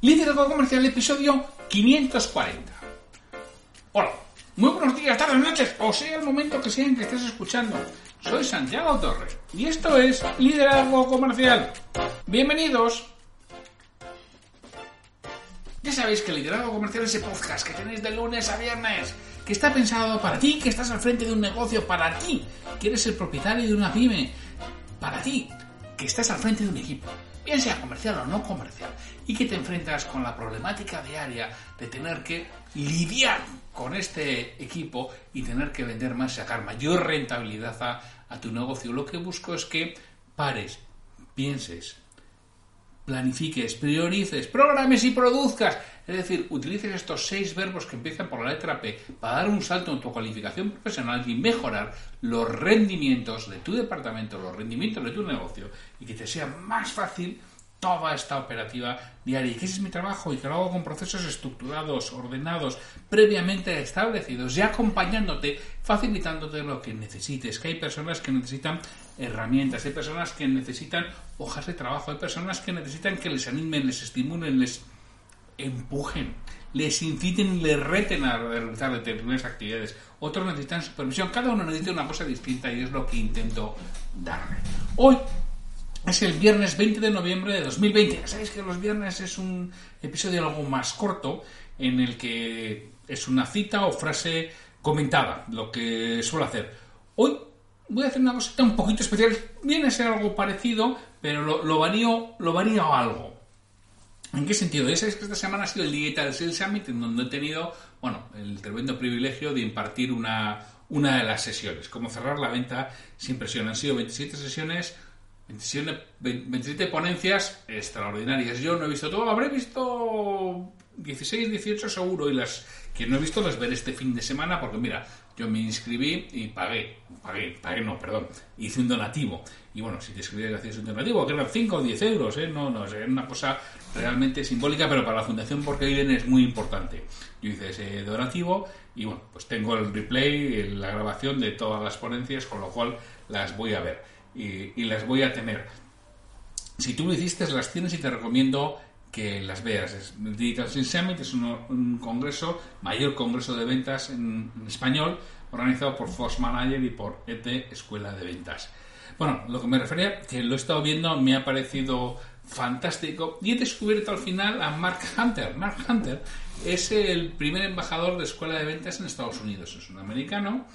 Liderazgo Comercial, episodio 540. Hola, muy buenos días, tardes, noches, o sea el momento que sea en que estés escuchando. Soy Santiago Torres y esto es Liderazgo Comercial. Bienvenidos. Ya sabéis que Liderazgo Comercial es ese podcast que tenéis de lunes a viernes, que está pensado para ti, que estás al frente de un negocio, para ti, que eres el propietario de una pyme, para ti, que estás al frente de un equipo bien sea comercial o no comercial, y que te enfrentas con la problemática diaria de tener que lidiar con este equipo y tener que vender más, sacar mayor rentabilidad a, a tu negocio. Lo que busco es que pares, pienses, planifiques, priorices, programes y produzcas. Es decir, utilices estos seis verbos que empiezan por la letra P para dar un salto en tu cualificación profesional y mejorar los rendimientos de tu departamento, los rendimientos de tu negocio y que te sea más fácil toda esta operativa diaria. Y que ese es mi trabajo y que lo hago con procesos estructurados, ordenados, previamente establecidos y acompañándote, facilitándote lo que necesites. Que hay personas que necesitan herramientas, hay personas que necesitan hojas de trabajo, hay personas que necesitan que les animen, les estimulen, les empujen, les inciten, les reten a realizar determinadas actividades. Otros necesitan supervisión. Cada uno necesita una cosa distinta y es lo que intento darle. Hoy es el viernes 20 de noviembre de 2020. Ya sabéis que los viernes es un episodio algo más corto en el que es una cita o frase comentada, lo que suelo hacer. Hoy voy a hacer una cosita un poquito especial. Viene a ser algo parecido, pero lo, lo varío, lo varío algo. ¿En qué sentido? Sabéis que esta semana ha sido el Digital Sales Summit, en donde he tenido, bueno, el tremendo privilegio de impartir una, una de las sesiones. Como cerrar la venta sin presión. Han sido 27 sesiones 27, ponencias extraordinarias. Yo no he visto todo, habré visto 16, 18 seguro y las que no he visto las veré este fin de semana porque mira, yo me inscribí y pagué, pagué, pagué no, perdón, hice un donativo. Y bueno, si te inscribes hacías un donativo, que eran 5 o 10 euros, ¿eh? no, no, es una cosa realmente simbólica, pero para la fundación porque viven es muy importante. Yo hice ese donativo y bueno, pues tengo el replay, la grabación de todas las ponencias, con lo cual las voy a ver y, las voy a tener. Si tú lo hiciste, las tienes y te recomiendo que las veas. El Digital Sales Summit es un, congreso, mayor congreso de ventas en, español, organizado por Force Manager y por ET Escuela de Ventas. Bueno, lo que me refería, que lo he estado viendo, me ha parecido fantástico y he descubierto al final a Mark Hunter. Mark Hunter es el primer embajador de Escuela de Ventas en Estados Unidos. Es un americano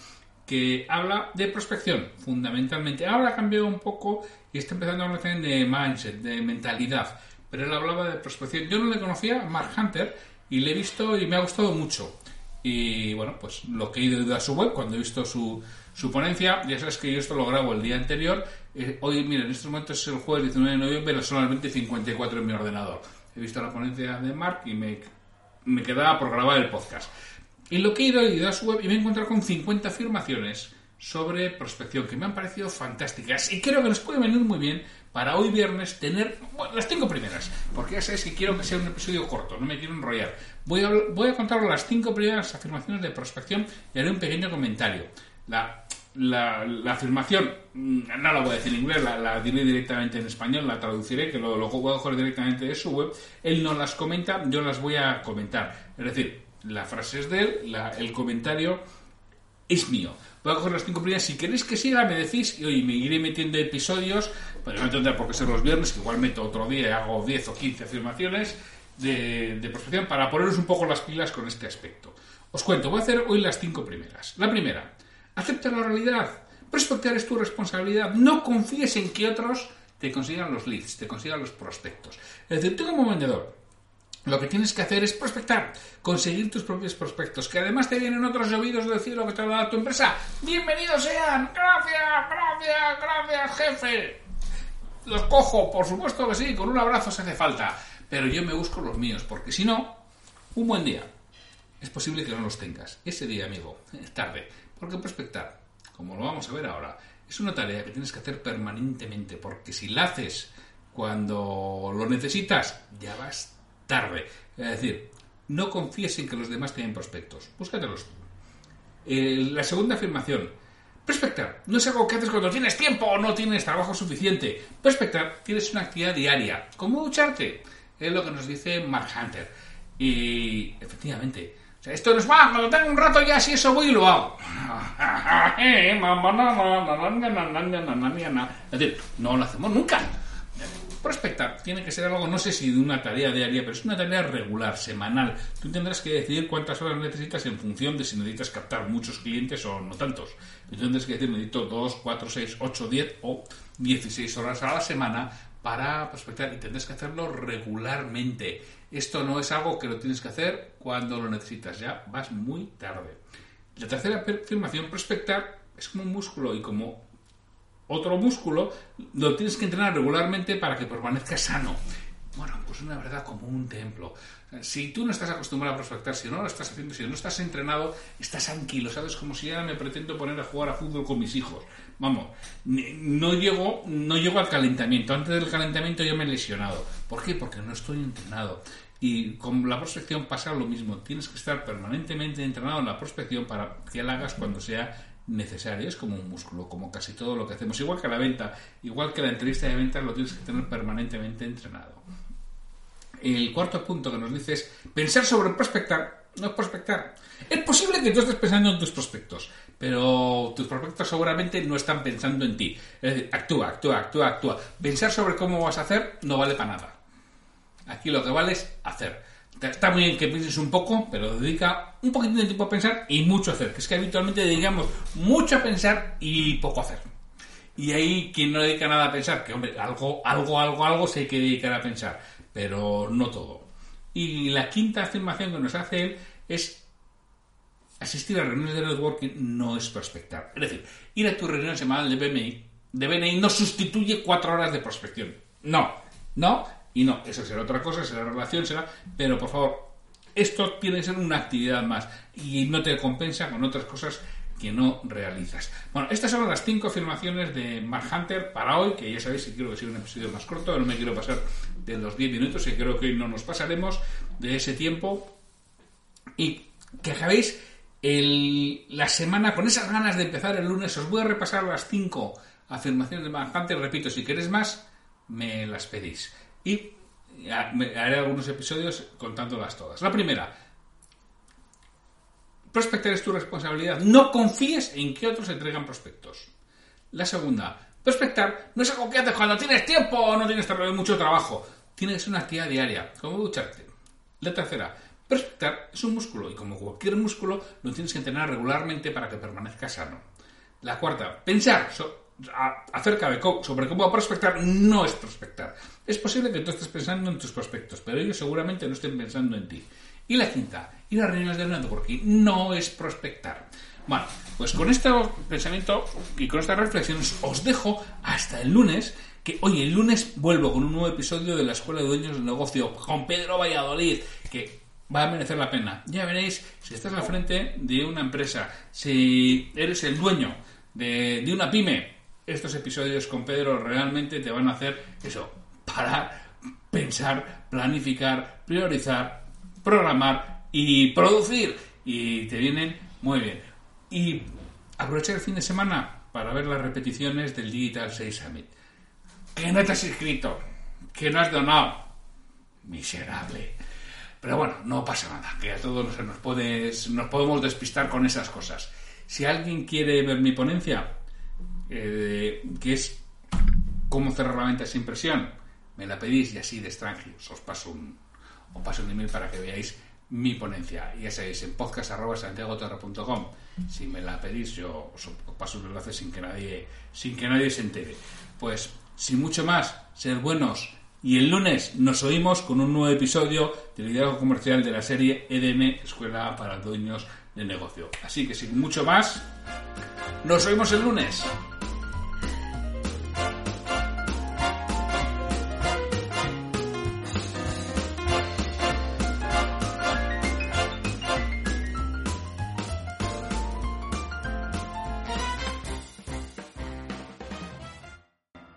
que habla de prospección, fundamentalmente. Ahora ha cambiado un poco y está empezando a hablar también de mindset, de mentalidad. Pero él hablaba de prospección. Yo no le conocía, Mark Hunter, y le he visto y me ha gustado mucho. Y bueno, pues lo que he ido a su web, cuando he visto su, su ponencia, ya sabes que yo esto lo grabo el día anterior. Eh, hoy, mira, en estos momentos es el jueves 19 de noviembre, las 20.54 en mi ordenador. He visto la ponencia de Mark y me, me quedaba por grabar el podcast. Y lo que he ido, he ido a su web y me he encontrado con 50 afirmaciones sobre prospección que me han parecido fantásticas y creo que les puede venir muy bien para hoy viernes tener las cinco primeras, porque ya sabéis que quiero que sea un episodio corto, no me quiero enrollar. Voy a, voy a contar las cinco primeras afirmaciones de prospección y haré un pequeño comentario. La, la, afirmación, mm, no la voy a decir en inglés, la, diré directamente en español, la traduciré, que lo, lo voy a coger directamente de su web. Él no las comenta, yo las voy a comentar. Es decir, la frase es de él, el comentario es mío. Voy a coger las cinco primeras. Si queréis que siga, me decís y hoy me iré metiendo episodios, pero no tendrá por qué ser los viernes, que igual meto otro día y hago 10 o 15 afirmaciones de, de prospección para poneros un poco las pilas con este aspecto. Os cuento, voy a hacer hoy las cinco primeras. La primera, acepta la realidad. Prospectar es tu responsabilidad. No confíes en que otros te consigan los leads, te consigan los prospectos. Es decir, tú como vendedor, lo que tienes que hacer es prospectar, conseguir tus propios prospectos, que además te vienen otros oídos decir lo que te ha dado tu empresa. ¡Bienvenidos sean! ¡Gracias, gracias, gracias, jefe! Los cojo, por supuesto que sí, con un abrazo se hace falta. pero yo me busco los míos, porque si no, un buen día, es posible que no los tengas. Ese día, amigo, es tarde, porque prospectar, como lo vamos a ver ahora, es una tarea que tienes que hacer permanentemente, porque si la haces cuando lo necesitas, ya vas tarde. Es decir, no confíes en que los demás tienen prospectos, búscatelos tú. La segunda afirmación, prospectar no es algo que haces cuando tienes tiempo o no tienes trabajo suficiente. Prospectar tienes una actividad diaria, como ducharte, es lo que nos dice Mark Hunter. Y efectivamente, o sea, esto no es más, cuando tengo un rato ya, si eso voy y lo hago. Es decir, no lo hacemos nunca. Prospectar tiene que ser algo, no sé si de una tarea diaria, pero es una tarea regular, semanal. Tú tendrás que decidir cuántas horas necesitas en función de si necesitas captar muchos clientes o no tantos. Tú tendrás que decir, necesito 2, 4, 6, 8, 10 o 16 horas a la semana para prospectar y tendrás que hacerlo regularmente. Esto no es algo que lo tienes que hacer cuando lo necesitas, ya vas muy tarde. La tercera afirmación, prospectar es como un músculo y como otro músculo, lo tienes que entrenar regularmente para que permanezca sano. Bueno, pues una verdad como un templo. Si tú no estás acostumbrado a prospectar, si no lo estás haciendo, si no estás entrenado, estás anquilo, ¿sabes? Como si ya me pretendo poner a jugar a fútbol con mis hijos. Vamos, no llego, no llego al calentamiento. Antes del calentamiento yo me he lesionado. ¿Por qué? Porque no estoy entrenado. Y con la prospección pasa lo mismo. Tienes que estar permanentemente entrenado en la prospección para que la hagas cuando sea necesario, es como un músculo, como casi todo lo que hacemos. Igual que la venta, igual que la entrevista de ventas, lo tienes que tener permanentemente entrenado. El cuarto punto que nos dice es pensar sobre prospectar, no prospectar. Es posible que tú estés pensando en tus prospectos, pero tus prospectos seguramente no están pensando en ti. Es decir, actúa, actúa, actúa, actúa. Pensar sobre cómo vas a hacer no vale para nada. Aquí lo que vale es hacer. Está muy bien que pienses un poco, pero dedica un poquito de tiempo a pensar y mucho a hacer. Que es que habitualmente dedicamos mucho a pensar y poco a hacer. Y ahí quien no dedica nada a pensar, que hombre, algo, algo, algo, algo se hay que dedicar a pensar, pero no todo. Y la quinta afirmación que nos hace él es asistir a reuniones de networking no es prospectar. Es decir, ir a tu reunión semanal de BNI, de BNI no sustituye cuatro horas de prospección. No, no, y no, eso será otra cosa, será relación, será... Pero por favor, esto tiene que ser una actividad más y no te compensa con otras cosas que no realizas. Bueno, estas son las cinco afirmaciones de Mark Hunter para hoy, que ya sabéis que quiero que sea un episodio más corto, no me quiero pasar de los 10 minutos, y creo que hoy no nos pasaremos de ese tiempo. Y que acabéis la semana con esas ganas de empezar el lunes. Os voy a repasar las cinco afirmaciones de Mark Hunter. Repito, si queréis más, me las pedís. Y haré algunos episodios contándolas todas. La primera, prospectar es tu responsabilidad. No confíes en que otros entregan prospectos. La segunda, prospectar no es algo que haces cuando tienes tiempo o no tienes mucho trabajo. Tienes una actividad diaria, como ducharte. La tercera, prospectar es un músculo y como cualquier músculo lo tienes que entrenar regularmente para que permanezca sano. La cuarta, pensar acerca de sobre cómo prospectar no es prospectar. Es posible que tú estés pensando en tus prospectos, pero ellos seguramente no estén pensando en ti. Y la quinta, ir a reuniones de networking no es prospectar. Bueno, pues con este pensamiento y con estas reflexiones os dejo hasta el lunes, que hoy el lunes vuelvo con un nuevo episodio de la Escuela de Dueños del Negocio con Pedro Valladolid, que va a merecer la pena. Ya veréis, si estás al frente de una empresa, si eres el dueño de, de una pyme, estos episodios con Pedro realmente te van a hacer eso, parar, pensar, planificar, priorizar, programar y producir. Y te vienen muy bien. Y aprovechar el fin de semana para ver las repeticiones del Digital 6 Summit. Que no te has inscrito, que no has donado. Miserable. Pero bueno, no pasa nada, que a todos nos, nos podemos despistar con esas cosas. Si alguien quiere ver mi ponencia, eh, que es cómo cerrar la venta sin presión, me la pedís y así de extranjero os paso un, paso un email para que veáis mi ponencia. Ya sabéis, en podcast.santiagoterra.com. Si me la pedís, yo os paso un enlace sin que nadie, sin que nadie se entere. Pues, sin mucho más, ser buenos. Y el lunes nos oímos con un nuevo episodio del liderazgo comercial de la serie EDM, Escuela para Dueños de Negocio. Así que sin mucho más, nos oímos el lunes.